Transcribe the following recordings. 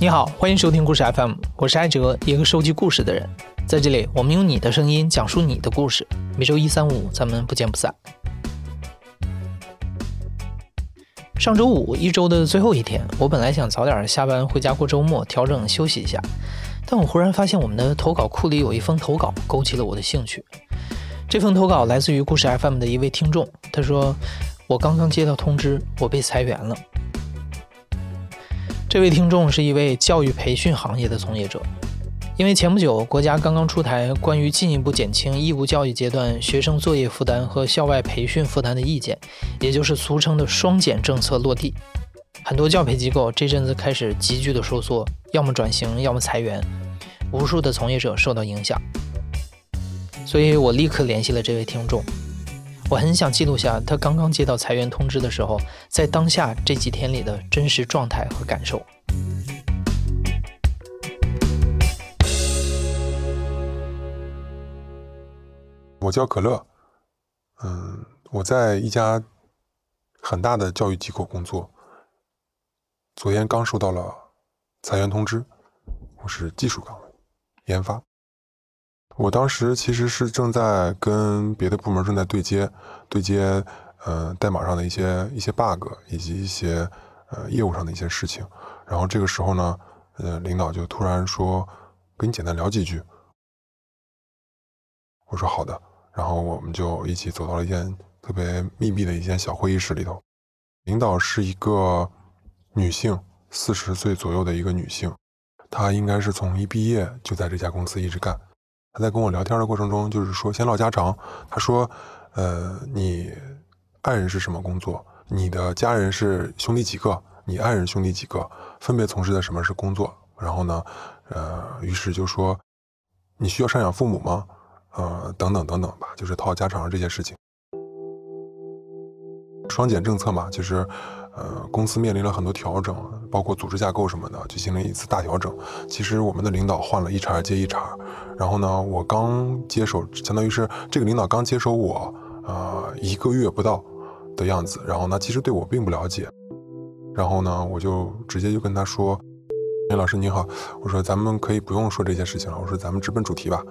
你好，欢迎收听故事 FM，我是艾哲，一个收集故事的人。在这里，我们用你的声音讲述你的故事。每周一、三、五，咱们不见不散。上周五，一周的最后一天，我本来想早点下班回家过周末，调整休息一下，但我忽然发现我们的投稿库里有一封投稿，勾起了我的兴趣。这封投稿来自于故事 FM 的一位听众，他说：“我刚刚接到通知，我被裁员了。”这位听众是一位教育培训行业的从业者，因为前不久国家刚刚出台关于进一步减轻义务教育阶段学生作业负担和校外培训负担的意见，也就是俗称的“双减”政策落地，很多教培机构这阵子开始急剧的收缩，要么转型，要么裁员，无数的从业者受到影响。所以我立刻联系了这位听众。我很想记录下他刚刚接到裁员通知的时候，在当下这几天里的真实状态和感受。我叫可乐，嗯，我在一家很大的教育机构工作，昨天刚收到了裁员通知，我是技术岗位，研发。我当时其实是正在跟别的部门正在对接，对接，呃，代码上的一些一些 bug，以及一些呃业务上的一些事情。然后这个时候呢，呃，领导就突然说，跟你简单聊几句。我说好的，然后我们就一起走到了一间特别密闭的一间小会议室里头。领导是一个女性，四十岁左右的一个女性，她应该是从一毕业就在这家公司一直干。他在跟我聊天的过程中，就是说闲唠家常。他说：“呃，你爱人是什么工作？你的家人是兄弟几个？你爱人兄弟几个？分别从事的什么是工作？然后呢，呃，于是就说你需要赡养父母吗？呃，等等等等吧，就是套家常这些事情。双减政策嘛，就是。”呃，公司面临了很多调整，包括组织架构什么的，进行了一次大调整。其实我们的领导换了一茬接一茬，然后呢，我刚接手，相当于是这个领导刚接手我，呃，一个月不到的样子。然后呢，其实对我并不了解。然后呢，我就直接就跟他说：“林老师您好，我说咱们可以不用说这些事情了，我说咱们直奔主题吧。”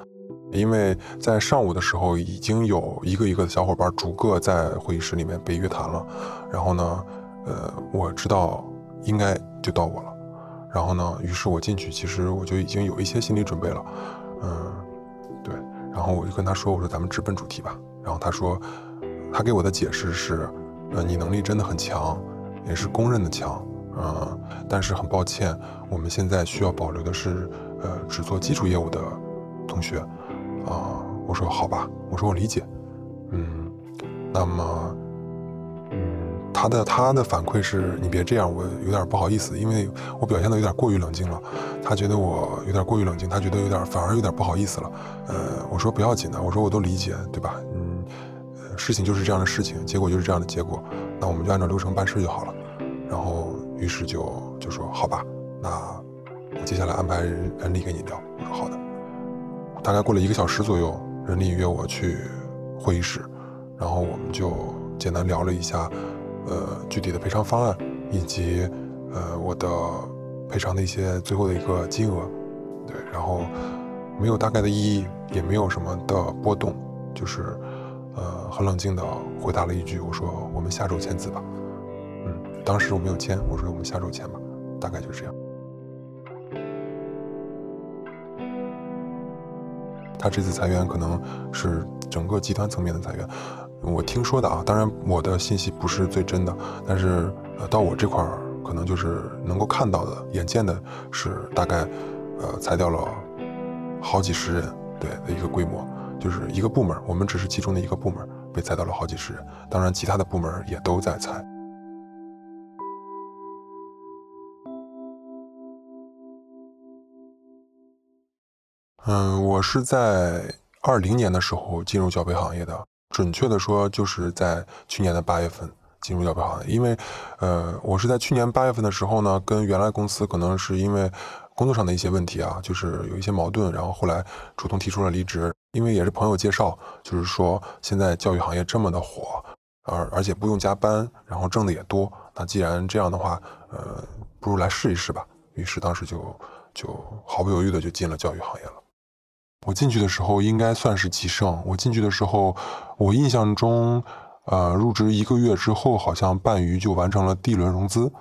因为在上午的时候，已经有一个一个的小伙伴逐个在会议室里面被约谈了。然后呢。呃，我知道应该就到我了，然后呢，于是我进去，其实我就已经有一些心理准备了，嗯，对，然后我就跟他说，我说咱们直奔主题吧。然后他说，他给我的解释是，呃，你能力真的很强，也是公认的强，嗯，但是很抱歉，我们现在需要保留的是，呃，只做基础业务的同学，啊，我说好吧，我说我理解，嗯，那么。他的他的反馈是你别这样，我有点不好意思，因为我表现的有点过于冷静了。他觉得我有点过于冷静，他觉得有点反而有点不好意思了。呃，我说不要紧的，我说我都理解，对吧？嗯，事情就是这样的事情，结果就是这样的结果，那我们就按照流程办事就好了。然后于是就就说好吧，那我接下来安排人力跟你聊。我说好的。大概过了一个小时左右，人力约我去会议室，然后我们就简单聊了一下。呃，具体的赔偿方案，以及呃我的赔偿的一些最后的一个金额，对，然后没有大概的意义，也没有什么的波动，就是呃很冷静的回答了一句，我说我们下周签字吧。嗯，当时我没有签，我说我们下周签吧，大概就是这样。他这次裁员可能是整个集团层面的裁员。我听说的啊，当然我的信息不是最真的，但是呃，到我这块儿可能就是能够看到的、眼见的，是大概呃裁掉了好几十人，对的一个规模，就是一个部门，我们只是其中的一个部门被裁掉了好几十人，当然其他的部门也都在裁。嗯，我是在二零年的时候进入教培行业的。准确的说，就是在去年的八月份进入教培行业。因为，呃，我是在去年八月份的时候呢，跟原来公司可能是因为工作上的一些问题啊，就是有一些矛盾，然后后来主动提出了离职。因为也是朋友介绍，就是说现在教育行业这么的火，而而且不用加班，然后挣的也多。那既然这样的话，呃，不如来试一试吧。于是当时就就毫不犹豫的就进了教育行业了。我进去的时候应该算是极盛。我进去的时候，我印象中，呃，入职一个月之后，好像半鱼就完成了第一轮融资。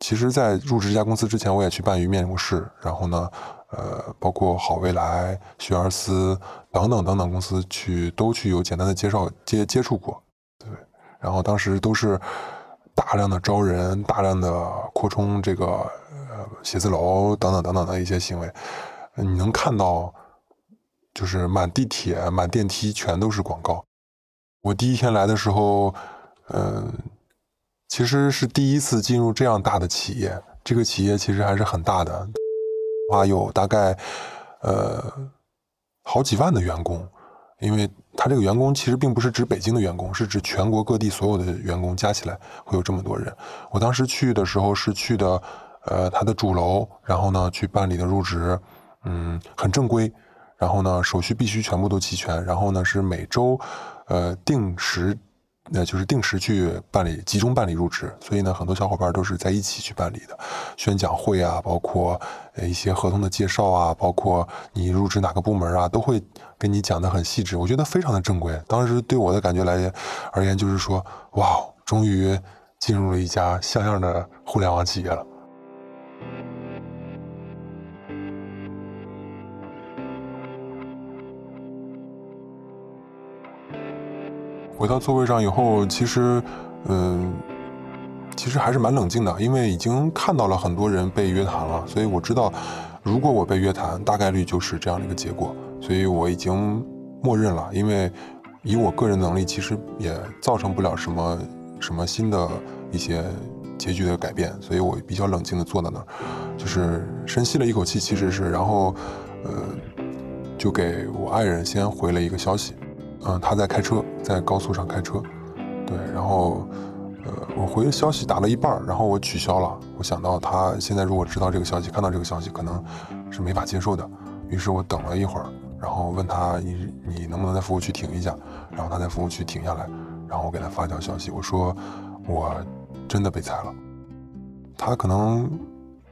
其实，在入职这家公司之前，我也去半鱼面过试，然后呢，呃，包括好未来、学而思等等等等公司去都去有简单的介绍接接触过，对。然后当时都是大量的招人，大量的扩充这个呃写字楼等等等等的一些行为，你能看到。就是满地铁、满电梯全都是广告。我第一天来的时候，嗯，其实是第一次进入这样大的企业。这个企业其实还是很大的，话有大概呃好几万的员工。因为他这个员工其实并不是指北京的员工，是指全国各地所有的员工加起来会有这么多人。我当时去的时候是去的呃他的主楼，然后呢去办理的入职，嗯，很正规。然后呢，手续必须全部都齐全。然后呢，是每周，呃，定时，那就是定时去办理，集中办理入职。所以呢，很多小伙伴都是在一起去办理的。宣讲会啊，包括一些合同的介绍啊，包括你入职哪个部门啊，都会跟你讲的很细致。我觉得非常的正规。当时对我的感觉来而言，就是说，哇，终于进入了一家像样的互联网企业了。回到座位上以后，其实，嗯，其实还是蛮冷静的，因为已经看到了很多人被约谈了，所以我知道，如果我被约谈，大概率就是这样的一个结果，所以我已经默认了，因为以我个人能力，其实也造成不了什么什么新的一些结局的改变，所以我比较冷静的坐在那儿，就是深吸了一口气，其实是，然后，呃，就给我爱人先回了一个消息。嗯，他在开车，在高速上开车，对，然后，呃，我回消息打了一半，然后我取消了。我想到他现在如果知道这个消息，看到这个消息，可能是没法接受的。于是我等了一会儿，然后问他你你能不能在服务区停一下？然后他在服务区停下来，然后我给他发条消息，我说我真的被裁了。他可能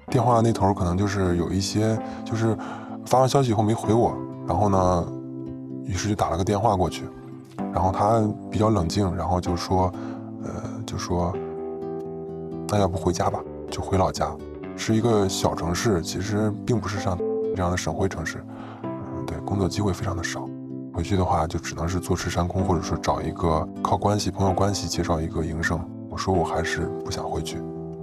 电话那头可能就是有一些，就是发完消息以后没回我，然后呢？于是就打了个电话过去，然后他比较冷静，然后就说，呃，就说，那要不回家吧，就回老家，是一个小城市，其实并不是像这样的省会城市，嗯，对，工作机会非常的少，回去的话就只能是坐吃山空，或者说找一个靠关系、朋友关系介绍一个营生。我说我还是不想回去，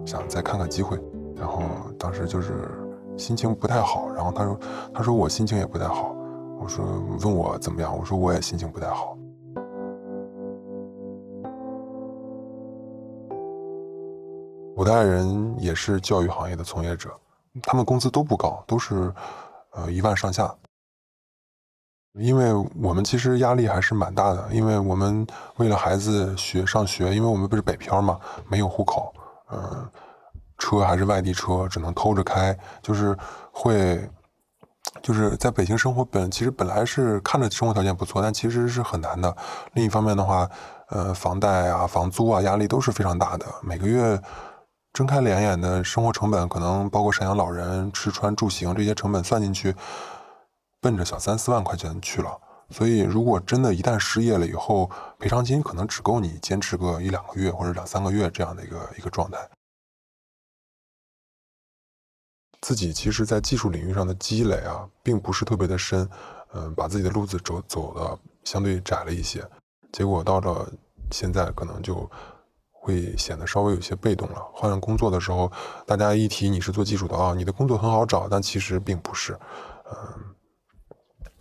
想再看看机会，然后当时就是心情不太好，然后他说，他说我心情也不太好。我说问我怎么样？我说我也心情不太好。我的爱人也是教育行业的从业者，他们工资都不高，都是呃一万上下。因为我们其实压力还是蛮大的，因为我们为了孩子学上学，因为我们不是北漂嘛，没有户口，嗯，车还是外地车，只能偷着开，就是会。就是在北京生活本其实本来是看着生活条件不错，但其实是很难的。另一方面的话，呃，房贷啊、房租啊，压力都是非常大的。每个月睁开两眼的生活成本，可能包括赡养老人、吃穿住行这些成本算进去，奔着小三四万块钱去了。所以，如果真的一旦失业了以后，赔偿金可能只够你坚持个一两个月或者两三个月这样的一个一个状态。自己其实，在技术领域上的积累啊，并不是特别的深，嗯，把自己的路子走走的相对窄了一些，结果到了现在，可能就会显得稍微有些被动了。换工作的时候，大家一提你是做技术的啊，你的工作很好找，但其实并不是，嗯，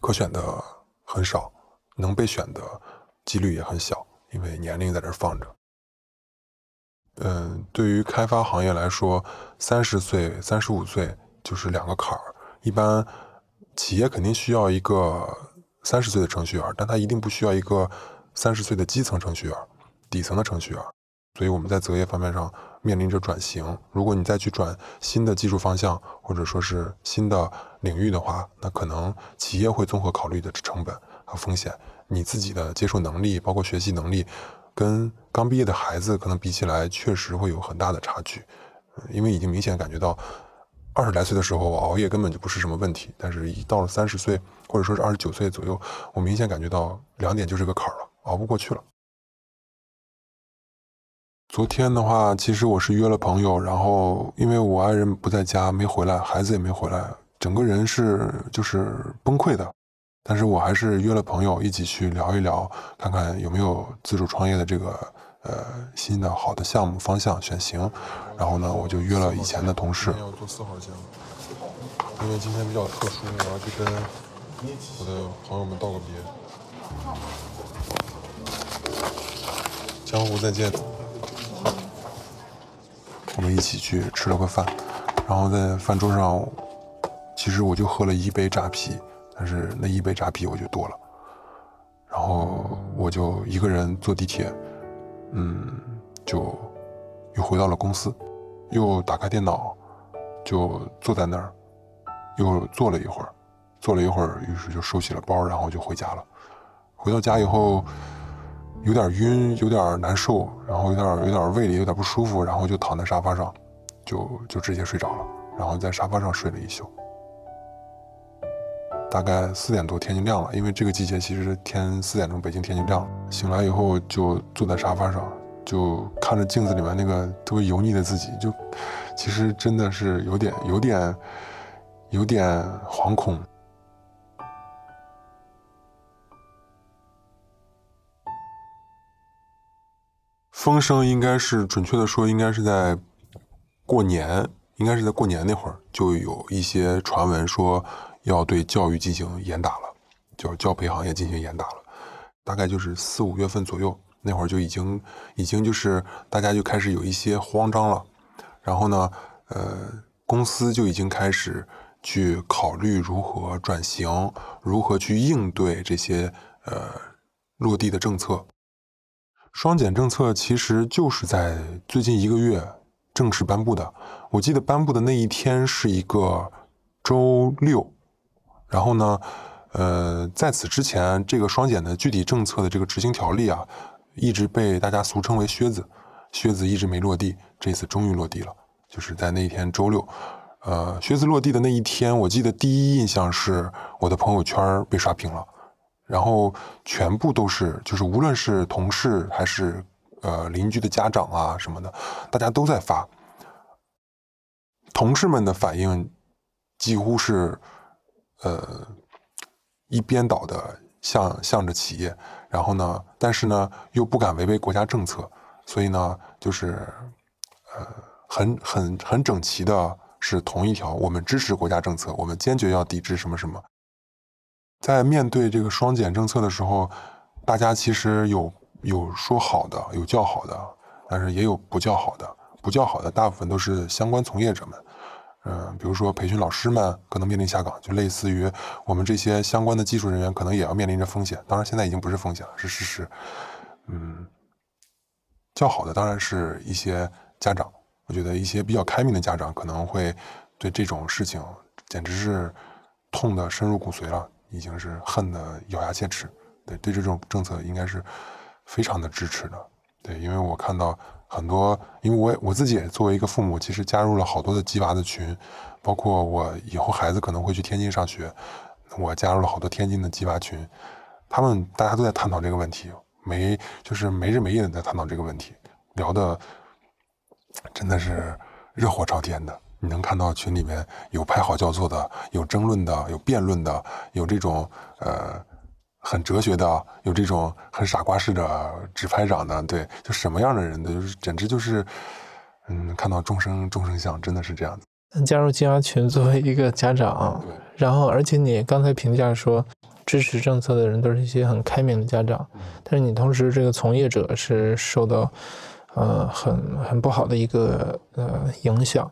可选的很少，能被选的几率也很小，因为年龄在这放着。嗯，对于开发行业来说，三十岁、三十五岁就是两个坎儿。一般企业肯定需要一个三十岁的程序员，但他一定不需要一个三十岁的基层程序员、底层的程序员。所以我们在择业方面上面临着转型。如果你再去转新的技术方向，或者说是新的领域的话，那可能企业会综合考虑的成本和风险，你自己的接受能力，包括学习能力。跟刚毕业的孩子可能比起来，确实会有很大的差距，因为已经明显感觉到二十来岁的时候，我熬夜根本就不是什么问题，但是一到了三十岁，或者说是二十九岁左右，我明显感觉到两点就是个坎儿了，熬不过去了。昨天的话，其实我是约了朋友，然后因为我爱人不在家，没回来，孩子也没回来，整个人是就是崩溃的。但是我还是约了朋友一起去聊一聊，看看有没有自主创业的这个呃新的好的项目方向选型。然后呢，我就约了以前的同事。要做四号线，因为今天比较特殊，我要去跟我的朋友们道个别。江湖再见。我们一起去吃了个饭，然后在饭桌上，其实我就喝了一杯扎啤。但是那一杯扎啤我就多了，然后我就一个人坐地铁，嗯，就又回到了公司，又打开电脑，就坐在那儿，又坐了一会儿，坐了一会儿，于是就收起了包，然后就回家了。回到家以后，有点晕，有点难受，然后有点有点胃里有点不舒服，然后就躺在沙发上，就就直接睡着了，然后在沙发上睡了一宿。大概四点多天就亮了，因为这个季节其实天四点钟北京天就亮了。醒来以后就坐在沙发上，就看着镜子里面那个特别油腻的自己，就其实真的是有点有点有点惶恐。风声应该是准确的说，应该是在过年，应该是在过年那会儿就有一些传闻说。要对教育进行严打了，就教培行业进行严打了，大概就是四五月份左右，那会儿就已经已经就是大家就开始有一些慌张了，然后呢，呃，公司就已经开始去考虑如何转型，如何去应对这些呃落地的政策。双减政策其实就是在最近一个月正式颁布的，我记得颁布的那一天是一个周六。然后呢，呃，在此之前，这个双减的具体政策的这个执行条例啊，一直被大家俗称为“靴子”，靴子一直没落地，这次终于落地了，就是在那一天周六，呃，靴子落地的那一天，我记得第一印象是我的朋友圈被刷屏了，然后全部都是，就是无论是同事还是呃邻居的家长啊什么的，大家都在发，同事们的反应几乎是。呃，一边倒的向向着企业，然后呢，但是呢，又不敢违背国家政策，所以呢，就是呃，很很很整齐的是同一条，我们支持国家政策，我们坚决要抵制什么什么。在面对这个双减政策的时候，大家其实有有说好的，有叫好的，但是也有不叫好的，不叫好的大部分都是相关从业者们。嗯，比如说培训老师们可能面临下岗，就类似于我们这些相关的技术人员可能也要面临着风险。当然，现在已经不是风险了，是事实。嗯，较好的当然是一些家长，我觉得一些比较开明的家长可能会对这种事情简直是痛的深入骨髓了，已经是恨的咬牙切齿。对，对这种政策应该是非常的支持的。对，因为我看到。很多，因为我我自己也作为一个父母，其实加入了好多的鸡娃的群，包括我以后孩子可能会去天津上学，我加入了好多天津的鸡娃群，他们大家都在探讨这个问题，没就是没日没夜的在探讨这个问题，聊的真的是热火朝天的。你能看到群里面有拍好叫座的，有争论的，有辩论的，有这种呃。很哲学的，有这种很傻瓜式的直拍掌的，对，就什么样的人的，就是简直就是，嗯，看到众生众生相，真的是这样子。加入金牙群作为一个家长，然后而且你刚才评价说支持政策的人都是一些很开明的家长，但是你同时这个从业者是受到呃很很不好的一个呃影响，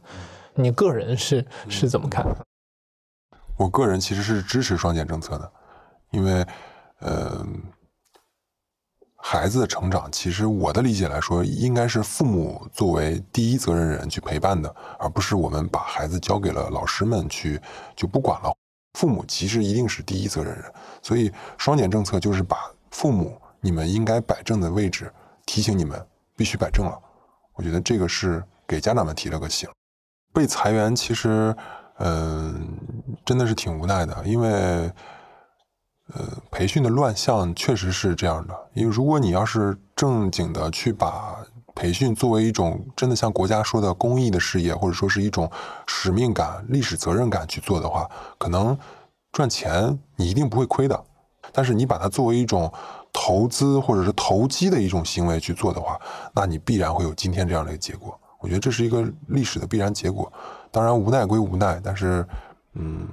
你个人是是怎么看？我个人其实是支持双减政策的，因为。嗯，孩子的成长，其实我的理解来说，应该是父母作为第一责任人去陪伴的，而不是我们把孩子交给了老师们去就不管了。父母其实一定是第一责任人，所以双减政策就是把父母你们应该摆正的位置提醒你们必须摆正了。我觉得这个是给家长们提了个醒。被裁员其实，嗯，真的是挺无奈的，因为，呃，培训的乱象确实是这样的。因为如果你要是正经的去把培训作为一种真的像国家说的公益的事业，或者说是一种使命感、历史责任感去做的话，可能赚钱你一定不会亏的。但是你把它作为一种投资或者是投机的一种行为去做的话，那你必然会有今天这样的一个结果。我觉得这是一个历史的必然结果。当然无奈归无奈，但是嗯，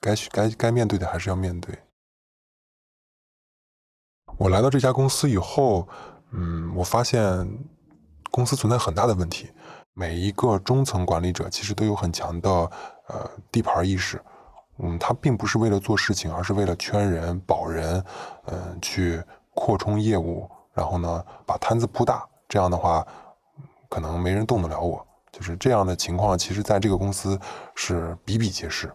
该该该面对的还是要面对。我来到这家公司以后，嗯，我发现公司存在很大的问题。每一个中层管理者其实都有很强的呃地盘意识。嗯，他并不是为了做事情，而是为了圈人、保人，嗯，去扩充业务，然后呢，把摊子铺大。这样的话，可能没人动得了我。就是这样的情况，其实在这个公司是比比皆是。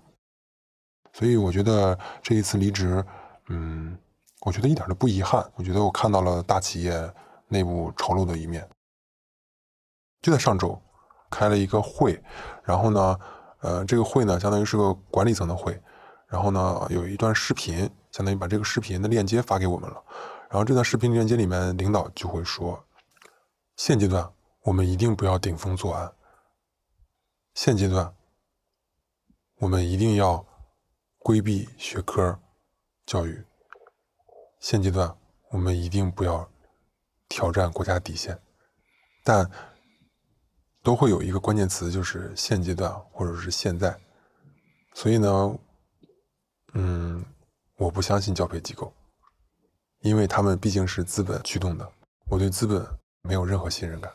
所以我觉得这一次离职，嗯，我觉得一点都不遗憾。我觉得我看到了大企业内部丑陋的一面。就在上周，开了一个会，然后呢。呃，这个会呢，相当于是个管理层的会，然后呢，有一段视频，相当于把这个视频的链接发给我们了。然后这段视频链接里面，领导就会说：现阶段我们一定不要顶风作案，现阶段我们一定要规避学科教育，现阶段我们一定不要挑战国家底线，但。都会有一个关键词，就是现阶段或者是现在，所以呢，嗯，我不相信教培机构，因为他们毕竟是资本驱动的，我对资本没有任何信任感。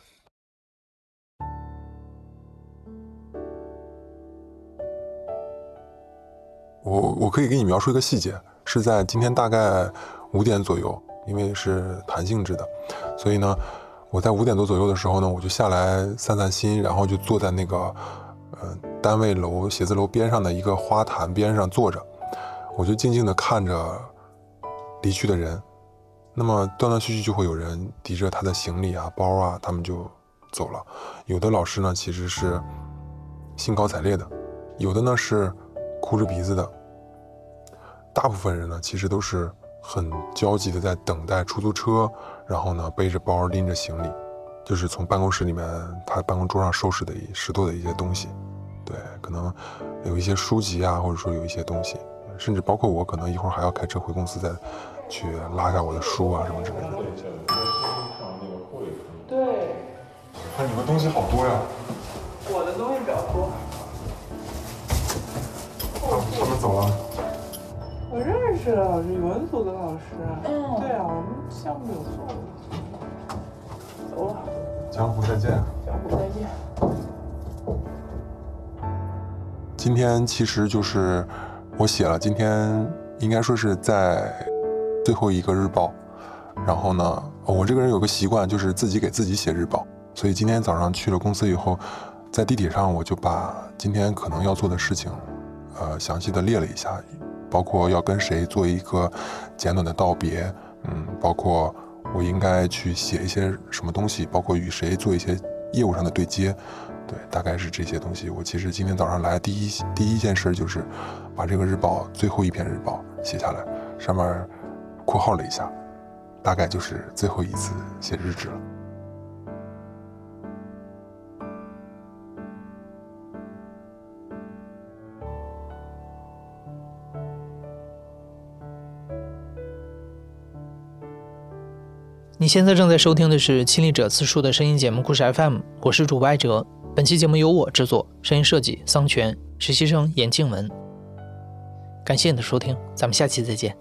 我我可以给你描述一个细节，是在今天大概五点左右，因为是弹性制的，所以呢。我在五点多左右的时候呢，我就下来散散心，然后就坐在那个，呃，单位楼写字楼边上的一个花坛边上坐着，我就静静地看着离去的人。那么断断续续就会有人提着他的行李啊、包啊，他们就走了。有的老师呢，其实是兴高采烈的；有的呢是哭着鼻子的。大部分人呢，其实都是很焦急的在等待出租车。然后呢，背着包，拎着行李，就是从办公室里面他办公桌上收拾的拾掇的一些东西，对，可能有一些书籍啊，或者说有一些东西，甚至包括我，可能一会儿还要开车回公司再去拉下我的书啊什么之类的。对。看你们东西好多呀。我的东西比较多。他们走了。我认识老师，语文组的老师。嗯。对啊，我们项目有做。走了。江湖再见。江湖再见。今天其实就是我写了，今天应该说是在最后一个日报。然后呢，我这个人有个习惯，就是自己给自己写日报。所以今天早上去了公司以后，在地铁上我就把今天可能要做的事情，呃，详细的列了一下。包括要跟谁做一个简短的道别，嗯，包括我应该去写一些什么东西，包括与谁做一些业务上的对接，对，大概是这些东西。我其实今天早上来第一第一件事就是把这个日报最后一篇日报写下来，上面括号了一下，大概就是最后一次写日志了。你现在正在收听的是《亲历者自述》的声音节目故事 FM，我是主播艾哲。本期节目由我制作，声音设计桑泉，实习生严静文。感谢你的收听，咱们下期再见。